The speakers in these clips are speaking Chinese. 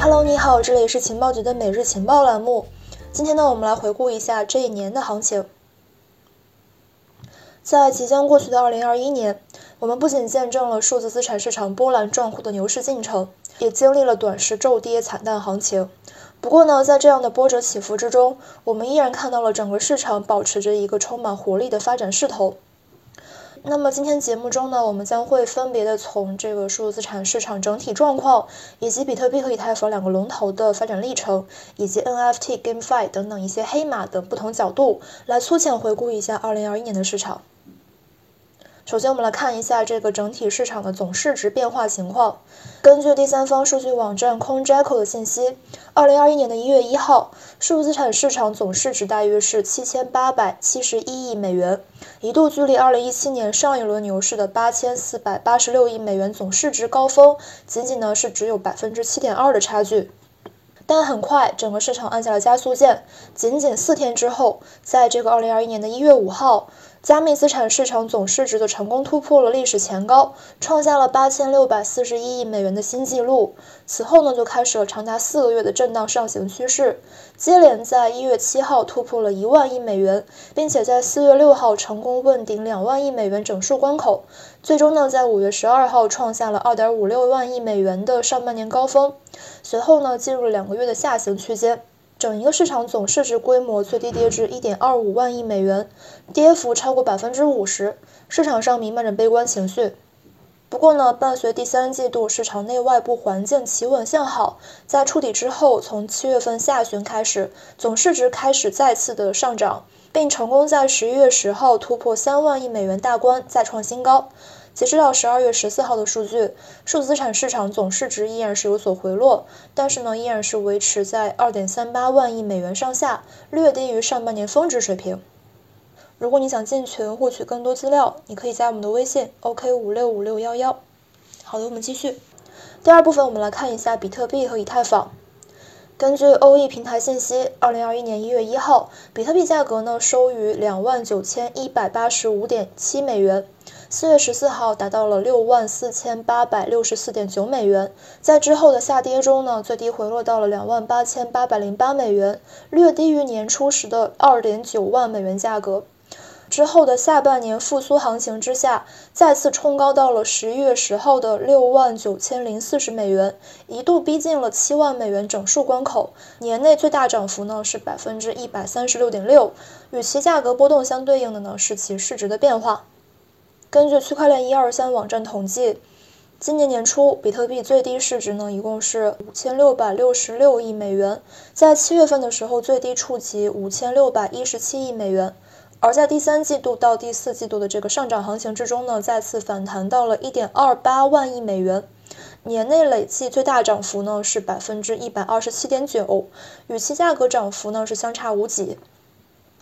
Hello，你好，这里是情报局的每日情报栏目。今天呢，我们来回顾一下这一年的行情。在即将过去的2021年，我们不仅见证了数字资产市场波澜壮阔的牛市进程，也经历了短时骤跌惨淡行情。不过呢，在这样的波折起伏之中，我们依然看到了整个市场保持着一个充满活力的发展势头。那么今天节目中呢，我们将会分别的从这个数字资产市场整体状况，以及比特币和以太坊两个龙头的发展历程，以及 NFT、GameFi 等等一些黑马的不同角度，来粗浅回顾一下2021年的市场。首先，我们来看一下这个整体市场的总市值变化情况。根据第三方数据网站 CoinGecko 的信息，二零二一年的一月一号，数字资产市场总市值大约是七千八百七十一亿美元，一度距离二零一七年上一轮牛市的八千四百八十六亿美元总市值高峰，仅仅呢是只有百分之七点二的差距。但很快，整个市场按下了加速键。仅仅四天之后，在这个二零二一年的一月五号，加密资产市场总市值的成功突破了历史前高，创下了八千六百四十一亿美元的新纪录。此后呢，就开始了长达四个月的震荡上行趋势，接连在一月七号突破了一万亿美元，并且在四月六号成功问鼎两万亿美元整数关口。最终呢，在五月十二号创下了二点五六万亿美元的上半年高峰，随后呢，进入了两个月的下行区间，整一个市场总市值规模最低跌至一点二五万亿美元，跌幅超过百分之五十，市场上弥漫着悲观情绪。不过呢，伴随第三季度市场内外部环境企稳向好，在触底之后，从七月份下旬开始，总市值开始再次的上涨。并成功在十一月十号突破三万亿美元大关，再创新高。截止到十二月十四号的数据，数字资产市场总市值依然是有所回落，但是呢，依然是维持在二点三八万亿美元上下，略低于上半年峰值水平。如果你想进群获取更多资料，你可以加我们的微信：OK 五六五六幺幺。好的，我们继续。第二部分，我们来看一下比特币和以太坊。根据欧易平台信息，二零二一年一月一号，比特币价格呢收于两万九千一百八十五点七美元，四月十四号达到了六万四千八百六十四点九美元，在之后的下跌中呢，最低回落到了两万八千八百零八美元，略低于年初时的二点九万美元价格。之后的下半年复苏行情之下，再次冲高到了十一月十号的六万九千零四十美元，一度逼近了七万美元整数关口。年内最大涨幅呢是百分之一百三十六点六，与其价格波动相对应的呢是其市值的变化。根据区块链一二三网站统计，今年年初比特币最低市值呢一共是五千六百六十六亿美元，在七月份的时候最低触及五千六百一十七亿美元。而在第三季度到第四季度的这个上涨行情之中呢，再次反弹到了一点二八万亿美元，年内累计最大涨幅呢是百分之一百二十七点九，与其价格涨幅呢是相差无几。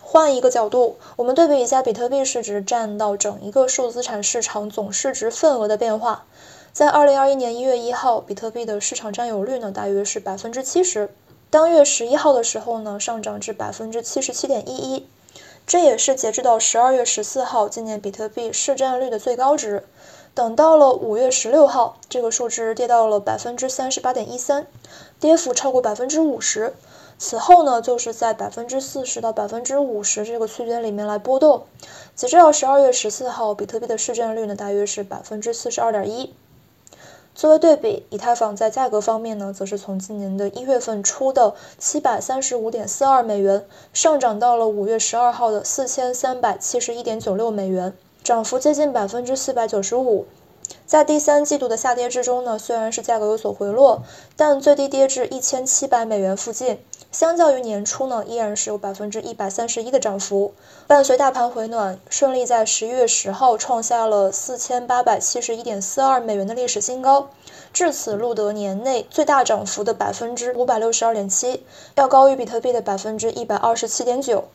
换一个角度，我们对比一下比特币市值占到整一个数字资产市场总市值份额的变化，在二零二一年一月一号，比特币的市场占有率呢大约是百分之七十，当月十一号的时候呢上涨至百分之七十七点一一。这也是截至到十二月十四号，今年比特币市占率的最高值。等到了五月十六号，这个数值跌到了百分之三十八点一三，跌幅超过百分之五十。此后呢，就是在百分之四十到百分之五十这个区间里面来波动。截至到十二月十四号，比特币的市占率呢，大约是百分之四十二点一。作为对比，以太坊在价格方面呢，则是从今年的一月份初的七百三十五点四二美元，上涨到了五月十二号的四千三百七十一点九六美元，涨幅接近百分之四百九十五。在第三季度的下跌之中呢，虽然是价格有所回落，但最低跌至一千七百美元附近。相较于年初呢，依然是有百分之一百三十一的涨幅。伴随大盘回暖，顺利在十一月十号创下了四千八百七十一点四二美元的历史新高，至此录得年内最大涨幅的百分之五百六十二点七，要高于比特币的百分之一百二十七点九。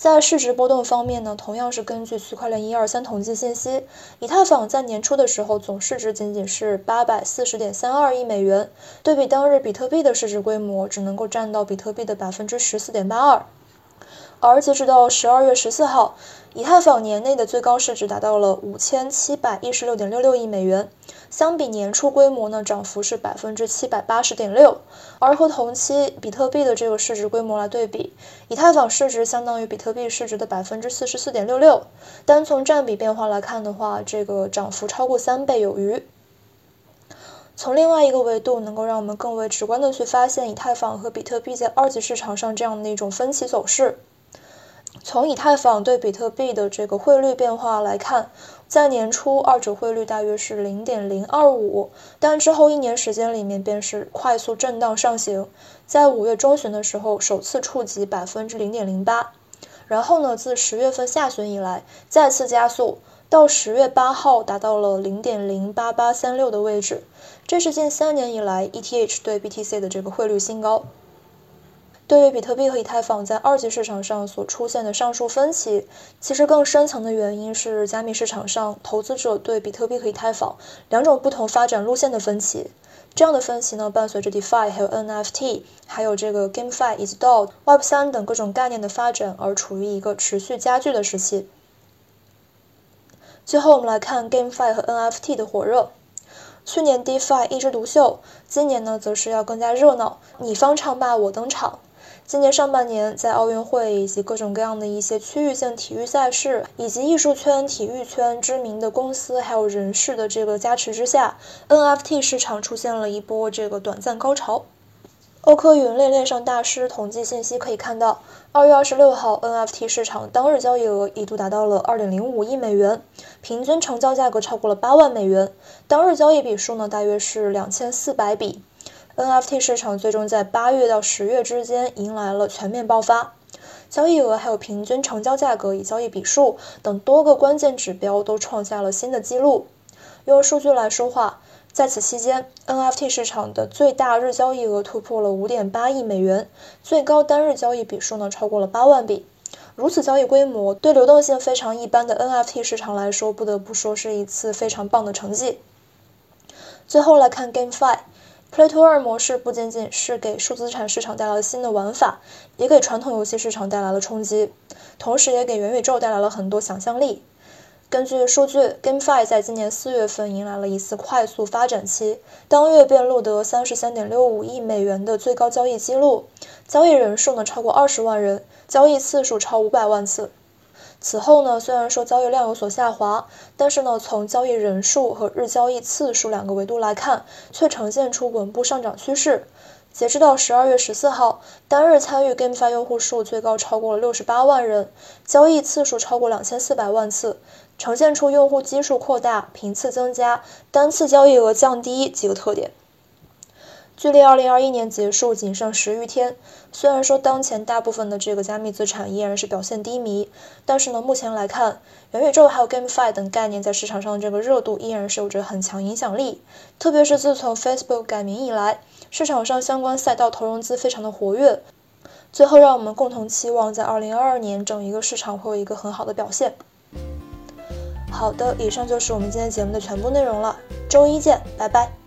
在市值波动方面呢，同样是根据区块链一二三统计信息，以太坊在年初的时候总市值仅仅是八百四十点三二亿美元，对比当日比特币的市值规模，只能够占到比特币的百分之十四点八二。而截止到十二月十四号，以太坊年内的最高市值达到了五千七百一十六点六六亿美元，相比年初规模呢，涨幅是百分之七百八十点六。而和同期比特币的这个市值规模来对比，以太坊市值相当于比特币市值的百分之四十四点六六。单从占比变化来看的话，这个涨幅超过三倍有余。从另外一个维度，能够让我们更为直观的去发现以太坊和比特币在二级市场上这样的一种分歧走势。从以太坊对比特币的这个汇率变化来看，在年初二者汇率大约是零点零二五，但之后一年时间里面便是快速震荡上行，在五月中旬的时候首次触及百分之零点零八，然后呢，自十月份下旬以来再次加速。到十月八号达到了零点零八八三六的位置，这是近三年以来 ETH 对 BTC 的这个汇率新高。对于比特币和以太坊在二级市场上所出现的上述分歧，其实更深层的原因是加密市场上投资者对比特币和以太坊两种不同发展路线的分歧。这样的分歧呢，伴随着 DeFi 还有 NFT，还有这个 GameFi 以及 DAO、Web 三等各种概念的发展而处于一个持续加剧的时期。最后，我们来看 GameFi 和 NFT 的火热。去年 DeFi 一枝独秀，今年呢，则是要更加热闹，你方唱罢我登场。今年上半年，在奥运会以及各种各样的一些区域性体育赛事，以及艺术圈、体育圈知名的公司还有人士的这个加持之下，NFT 市场出现了一波这个短暂高潮。欧科云链链上大师统计信息可以看到，二月二十六号 NFT 市场当日交易额一度达到了二点零五亿美元，平均成交价格超过了八万美元，当日交易笔数呢大约是两千四百笔。NFT 市场最终在八月到十月之间迎来了全面爆发，交易额还有平均成交价格以交易笔数等多个关键指标都创下了新的纪录。用数据来说话。在此期间，NFT 市场的最大日交易额突破了五点八亿美元，最高单日交易笔数呢超过了八万笔。如此交易规模，对流动性非常一般的 NFT 市场来说，不得不说是一次非常棒的成绩。最后来看 GameFi Play to 2模式不仅仅是给数字资产市场带来了新的玩法，也给传统游戏市场带来了冲击，同时也给元宇宙带来了很多想象力。根据数据，GameFi 在今年四月份迎来了一次快速发展期，当月便录得三十三点六五亿美元的最高交易记录，交易人数呢超过二十万人，交易次数超五百万次。此后呢，虽然说交易量有所下滑，但是呢，从交易人数和日交易次数两个维度来看，却呈现出稳步上涨趋势。截止到十二月十四号，单日参与 GameFi 用户数最高超过了六十八万人，交易次数超过两千四百万次。呈现出用户基数扩大、频次增加、单次交易额降低几个特点。距离二零二一年结束仅剩十余天，虽然说当前大部分的这个加密资产依然是表现低迷，但是呢，目前来看，元宇宙还有 GameFi 等概念在市场上的这个热度依然是有着很强影响力。特别是自从 Facebook 改名以来，市场上相关赛道投融资非常的活跃。最后，让我们共同期望在二零二二年整一个市场会有一个很好的表现。好的，以上就是我们今天节目的全部内容了。周一见，拜拜。